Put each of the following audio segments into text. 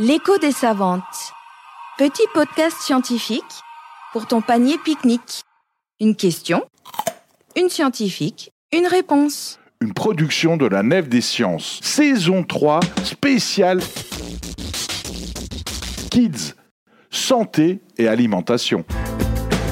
L'écho des savantes. Petit podcast scientifique pour ton panier pique-nique. Une question, une scientifique, une réponse. Une production de la Nef des Sciences. Saison 3, spéciale Kids, santé et alimentation.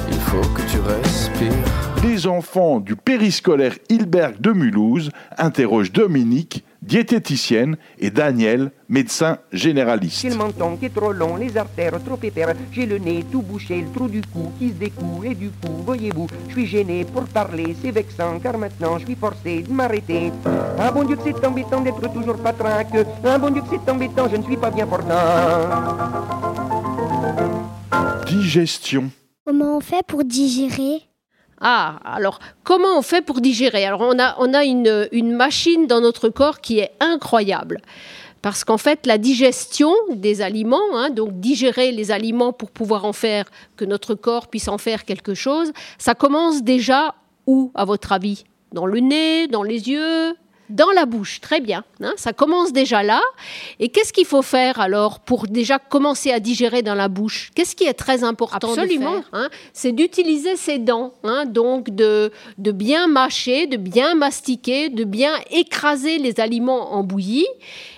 Il faut que tu respires. Les enfants du périscolaire Hilberg de Mulhouse interrogent Dominique, diététicienne, et Daniel, médecin généraliste. J'ai le menton qui est trop long, les artères trop épaires, j'ai le nez tout bouché, le trou du cou qui se découle, et du coup, voyez-vous, je suis gêné pour parler, c'est vexant, car maintenant je suis forcé de m'arrêter. Ah bon Dieu que c'est embêtant d'être toujours pas traque, ah bon Dieu que c'est embêtant, je ne suis pas bien portant. Digestion. Comment on fait pour digérer? Ah, alors comment on fait pour digérer? Alors on a, une machine dans notre corps qui est incroyable. Parce qu'en fait, la digestion des aliments, hein, donc digérer les aliments pour pouvoir en faire, que notre corps puisse en faire quelque chose, ça commence déjà où, à votre avis? Dans le nez, dans les yeux? Dans la bouche, très bien. hein, ça commence déjà là. Et qu'est-ce qu'il faut faire alors pour déjà commencer à digérer dans la bouche? Qu'est-ce qui est très important Absolument. de faire hein? C'est d'utiliser ses dents, hein, donc de, de bien mâcher, de bien mastiquer, de bien écraser les aliments en bouillie.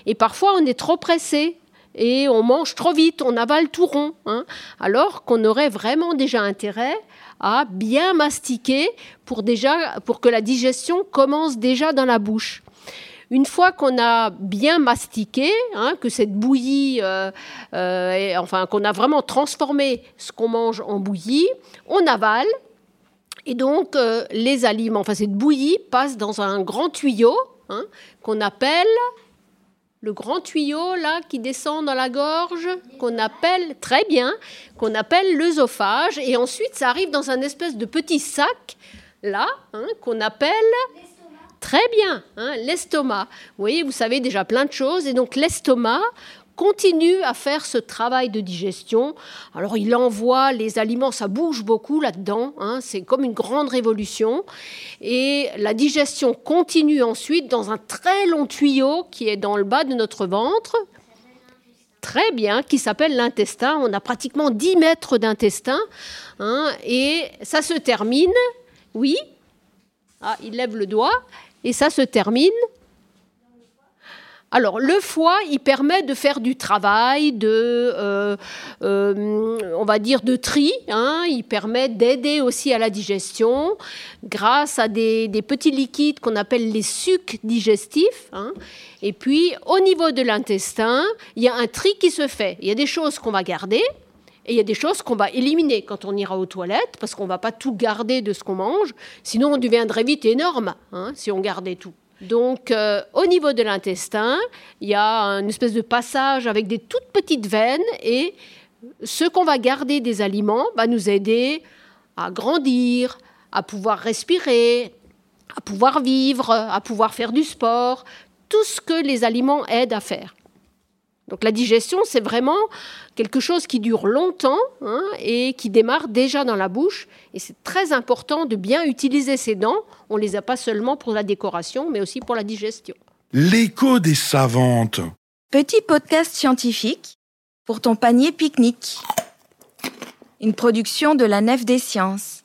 Et parfois, on est trop pressé et on mange trop vite, on avale tout rond. hein, alors qu'on aurait vraiment déjà intérêt à bien mastiquer pour, déjà, pour que la digestion commence déjà dans la bouche. Une fois qu'on a bien mastiqué, hein, que cette bouillie, euh, euh, enfin qu'on a vraiment transformé ce qu'on mange en bouillie, on avale. Et donc euh, les aliments, enfin cette bouillie passe dans un grand tuyau hein, qu'on appelle le grand tuyau là qui descend dans la gorge, qu'on appelle très bien, qu'on appelle l'œsophage, et ensuite ça arrive dans un espèce de petit sac là hein, qu'on appelle très bien hein, l'estomac. Vous voyez, vous savez déjà plein de choses, et donc l'estomac continue à faire ce travail de digestion. Alors il envoie les aliments, ça bouge beaucoup là-dedans, hein, c'est comme une grande révolution. Et la digestion continue ensuite dans un très long tuyau qui est dans le bas de notre ventre. Très bien, qui s'appelle l'intestin. On a pratiquement 10 mètres d'intestin. hein, et ça se termine, oui. Ah, il lève le doigt. Et ça se termine alors, le foie, il permet de faire du travail, de, euh, euh, on va dire, de tri. hein. Il permet d'aider aussi à la digestion grâce à des, petits liquides qu'on appelle les sucs digestifs. hein. Et puis, au niveau de l'intestin, il y a un tri qui se fait. Il y a des choses qu'on va garder. Et il y a des choses qu'on va éliminer quand on ira aux toilettes, parce qu'on ne va pas tout garder de ce qu'on mange. Sinon, on deviendrait vite énorme hein, si on gardait tout. Donc, euh, au niveau de l'intestin, il y a une espèce de passage avec des toutes petites veines et ce qu'on va garder des aliments va nous aider à grandir, à pouvoir respirer, à pouvoir vivre, à pouvoir faire du sport, tout ce que les aliments aident à faire. Donc la digestion, c'est vraiment quelque chose qui dure longtemps hein, et qui démarre déjà dans la bouche. Et c'est très important de bien utiliser ses dents. On les a pas seulement pour la décoration, mais aussi pour la digestion. L'écho des savantes. Petit podcast scientifique pour ton panier pique-nique. Une production de la Nef des Sciences.